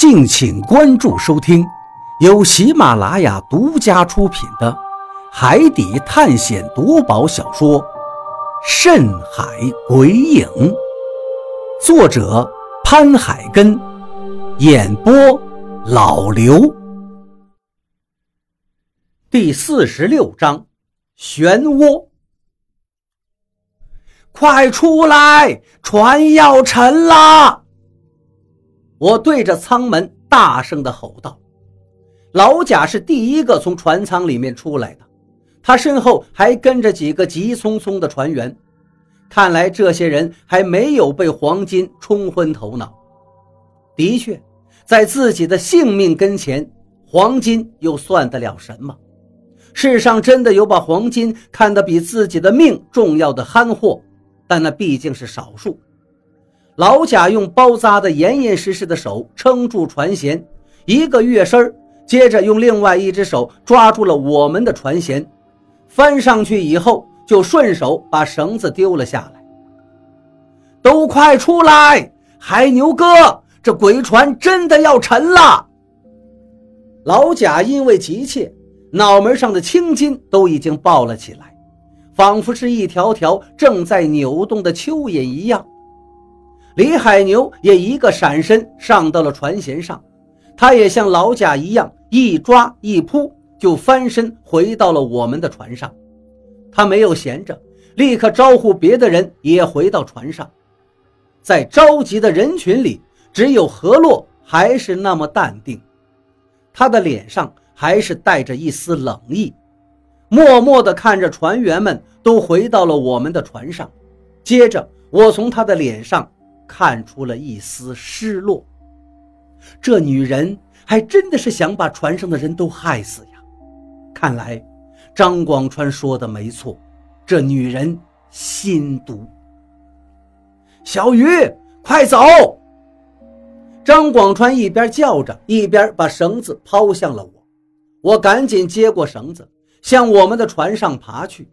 敬请关注收听，由喜马拉雅独家出品的《海底探险夺宝小说》《深海鬼影》，作者潘海根，演播老刘。第四十六章，漩涡。快出来，船要沉了！我对着舱门大声地吼道：“老贾是第一个从船舱里面出来的，他身后还跟着几个急匆匆的船员。看来这些人还没有被黄金冲昏头脑。的确，在自己的性命跟前，黄金又算得了什么？世上真的有把黄金看得比自己的命重要的憨货，但那毕竟是少数。”老贾用包扎的严严实实的手撑住船舷，一个跃身接着用另外一只手抓住了我们的船舷，翻上去以后就顺手把绳子丢了下来。都快出来，海牛哥，这鬼船真的要沉了！老贾因为急切，脑门上的青筋都已经爆了起来，仿佛是一条条正在扭动的蚯蚓一样。李海牛也一个闪身上到了船舷上，他也像老贾一样，一抓一扑就翻身回到了我们的船上。他没有闲着，立刻招呼别的人也回到船上。在着急的人群里，只有何洛还是那么淡定，他的脸上还是带着一丝冷意，默默地看着船员们都回到了我们的船上。接着，我从他的脸上。看出了一丝失落，这女人还真的是想把船上的人都害死呀！看来张广川说的没错，这女人心毒。小鱼，快走！张广川一边叫着，一边把绳子抛向了我。我赶紧接过绳子，向我们的船上爬去。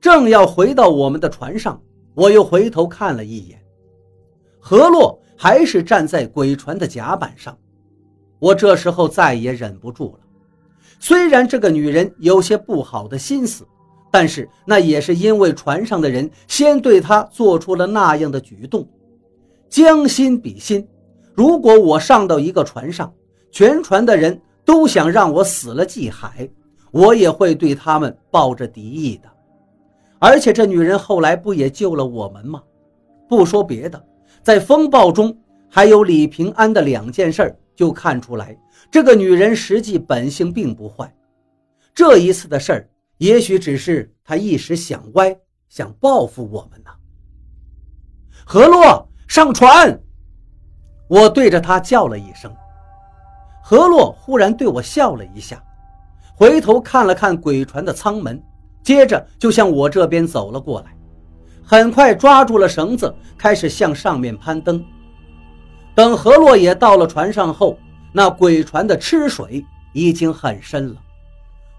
正要回到我们的船上，我又回头看了一眼。何洛还是站在鬼船的甲板上，我这时候再也忍不住了。虽然这个女人有些不好的心思，但是那也是因为船上的人先对她做出了那样的举动。将心比心，如果我上到一个船上，全船的人都想让我死了祭海，我也会对他们抱着敌意的。而且这女人后来不也救了我们吗？不说别的。在风暴中，还有李平安的两件事，就看出来这个女人实际本性并不坏。这一次的事儿，也许只是她一时想歪，想报复我们呢。何洛，上船！我对着他叫了一声。何洛忽然对我笑了一下，回头看了看鬼船的舱门，接着就向我这边走了过来。很快抓住了绳子，开始向上面攀登。等何洛也到了船上后，那鬼船的吃水已经很深了，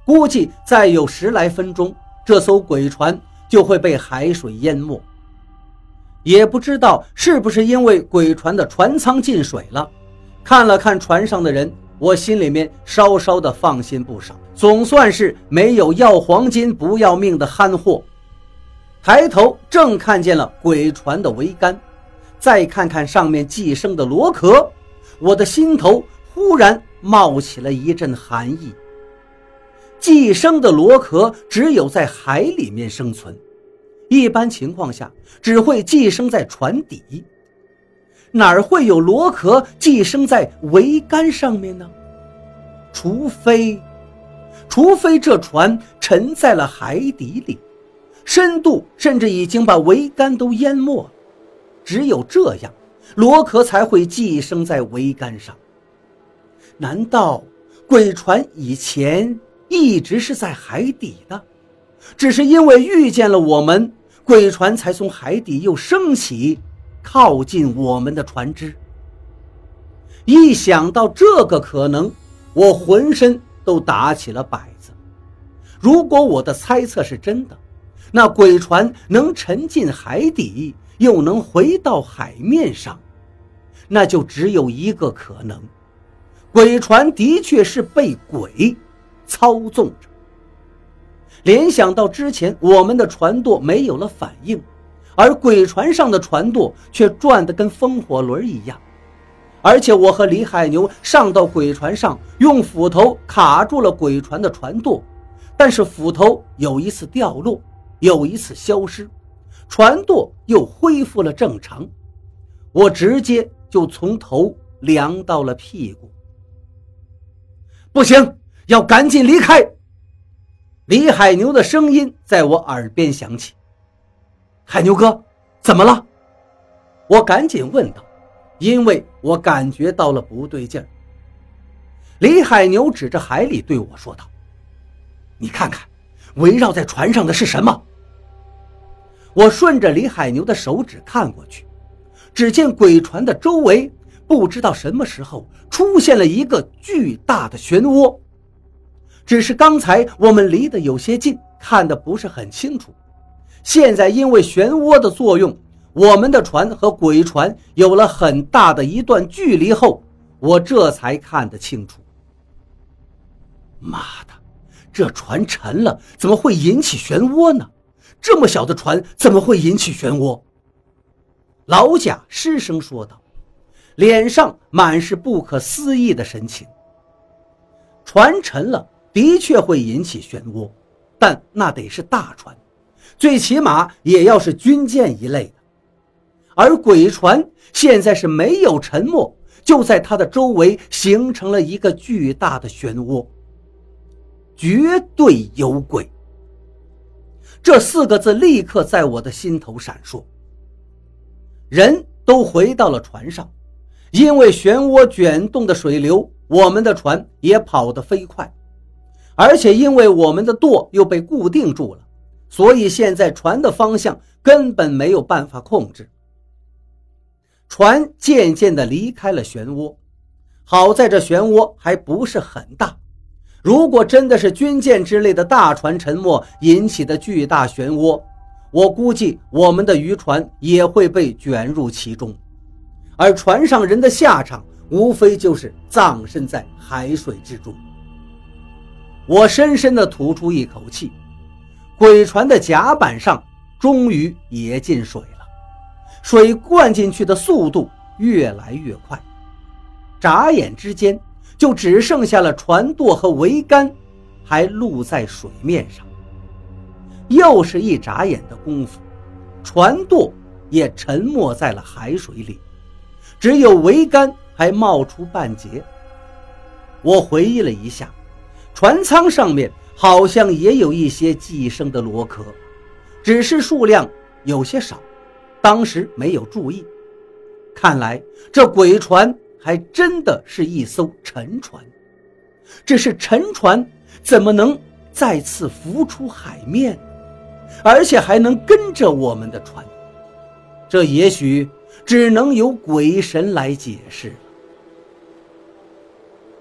估计再有十来分钟，这艘鬼船就会被海水淹没。也不知道是不是因为鬼船的船舱进水了，看了看船上的人，我心里面稍稍的放心不少，总算是没有要黄金不要命的憨货。抬头正看见了鬼船的桅杆，再看看上面寄生的螺壳，我的心头忽然冒起了一阵寒意。寄生的螺壳只有在海里面生存，一般情况下只会寄生在船底，哪儿会有螺壳寄生在桅杆上面呢？除非，除非这船沉在了海底里。深度甚至已经把桅杆都淹没了，只有这样，螺壳才会寄生在桅杆上。难道鬼船以前一直是在海底的，只是因为遇见了我们，鬼船才从海底又升起，靠近我们的船只？一想到这个可能，我浑身都打起了摆子。如果我的猜测是真的，那鬼船能沉进海底，又能回到海面上，那就只有一个可能：鬼船的确是被鬼操纵着。联想到之前我们的船舵没有了反应，而鬼船上的船舵却转得跟风火轮一样，而且我和李海牛上到鬼船上，用斧头卡住了鬼船的船舵，但是斧头有一次掉落，有一次消失，船舵又恢复了正常，我直接就从头凉到了屁股。不行，要赶紧离开。李海牛的声音在我耳边响起：“海牛哥，怎么了？”我赶紧问道，因为我感觉到了不对劲儿。李海牛指着海里对我说道：“你看看，围绕在船上的是什么？”我顺着李海牛的手指看过去，只见鬼船的周围不知道什么时候出现了一个巨大的漩涡。只是刚才我们离得有些近，看得不是很清楚。现在因为漩涡的作用，我们的船和鬼船有了很大的一段距离后，我这才看得清楚。妈的，这船沉了，怎么会引起漩涡呢？这么小的船怎么会引起漩涡？老贾失声说道，脸上满是不可思议的神情。船沉了。的确会引起漩涡，但那得是大船，最起码也要是军舰一类的。而鬼船现在是没有沉没，就在它的周围形成了一个巨大的漩涡。绝对有鬼！这四个字立刻在我的心头闪烁。人都回到了船上，因为漩涡卷动的水流，我们的船也跑得飞快。而且因为我们的舵又被固定住了，所以现在船的方向根本没有办法控制。船渐渐地离开了漩涡，好在这漩涡还不是很大。如果真的是军舰之类的大船沉没引起的巨大漩涡，我估计我们的渔船也会被卷入其中，而船上人的下场无非就是葬身在海水之中。我深深地吐出一口气，鬼船的甲板上终于也进水了，水灌进去的速度越来越快，眨眼之间就只剩下了船舵和桅杆还露在水面上。又是一眨眼的功夫，船舵也沉没在了海水里，只有桅杆还冒出半截。我回忆了一下。船舱上面好像也有一些寄生的螺壳，只是数量有些少，当时没有注意。看来这鬼船还真的是一艘沉船。只是沉船怎么能再次浮出海面，而且还能跟着我们的船？这也许只能由鬼神来解释了。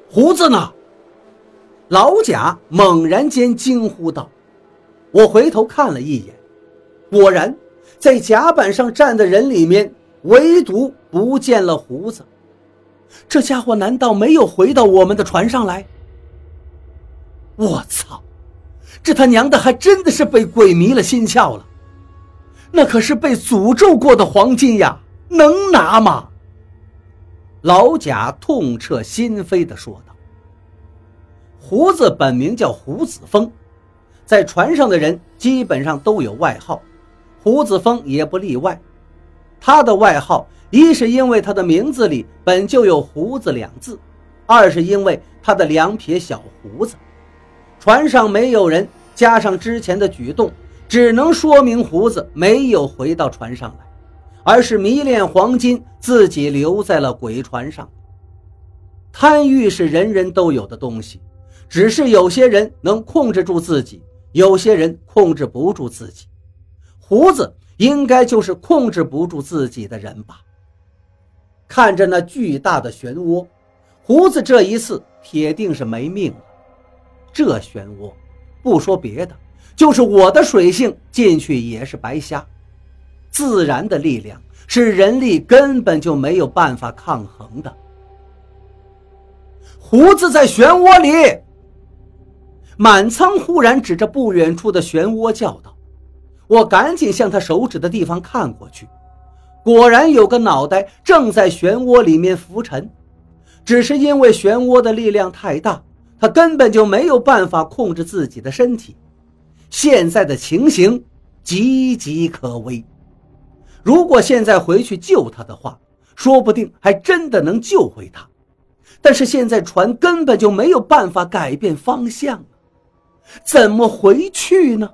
胡子呢？老贾猛然间惊呼道：“我回头看了一眼，果然，在甲板上站的人里面，唯独不见了胡子。这家伙难道没有回到我们的船上来？我操！这他娘的还真的是被鬼迷了心窍了！那可是被诅咒过的黄金呀，能拿吗？”老贾痛彻心扉地说道。胡子本名叫胡子峰，在船上的人基本上都有外号，胡子峰也不例外。他的外号一是因为他的名字里本就有“胡子”两字，二是因为他的两撇小胡子。船上没有人，加上之前的举动，只能说明胡子没有回到船上来，而是迷恋黄金，自己留在了鬼船上。贪欲是人人都有的东西。只是有些人能控制住自己，有些人控制不住自己。胡子应该就是控制不住自己的人吧？看着那巨大的漩涡，胡子这一次铁定是没命了。这漩涡，不说别的，就是我的水性进去也是白瞎。自然的力量是人力根本就没有办法抗衡的。胡子在漩涡里！满仓忽然指着不远处的漩涡叫道：“我赶紧向他手指的地方看过去，果然有个脑袋正在漩涡里面浮沉，只是因为漩涡的力量太大，他根本就没有办法控制自己的身体。现在的情形岌岌可危。如果现在回去救他的话，说不定还真的能救回他。”但是现在船根本就没有办法改变方向，怎么回去呢？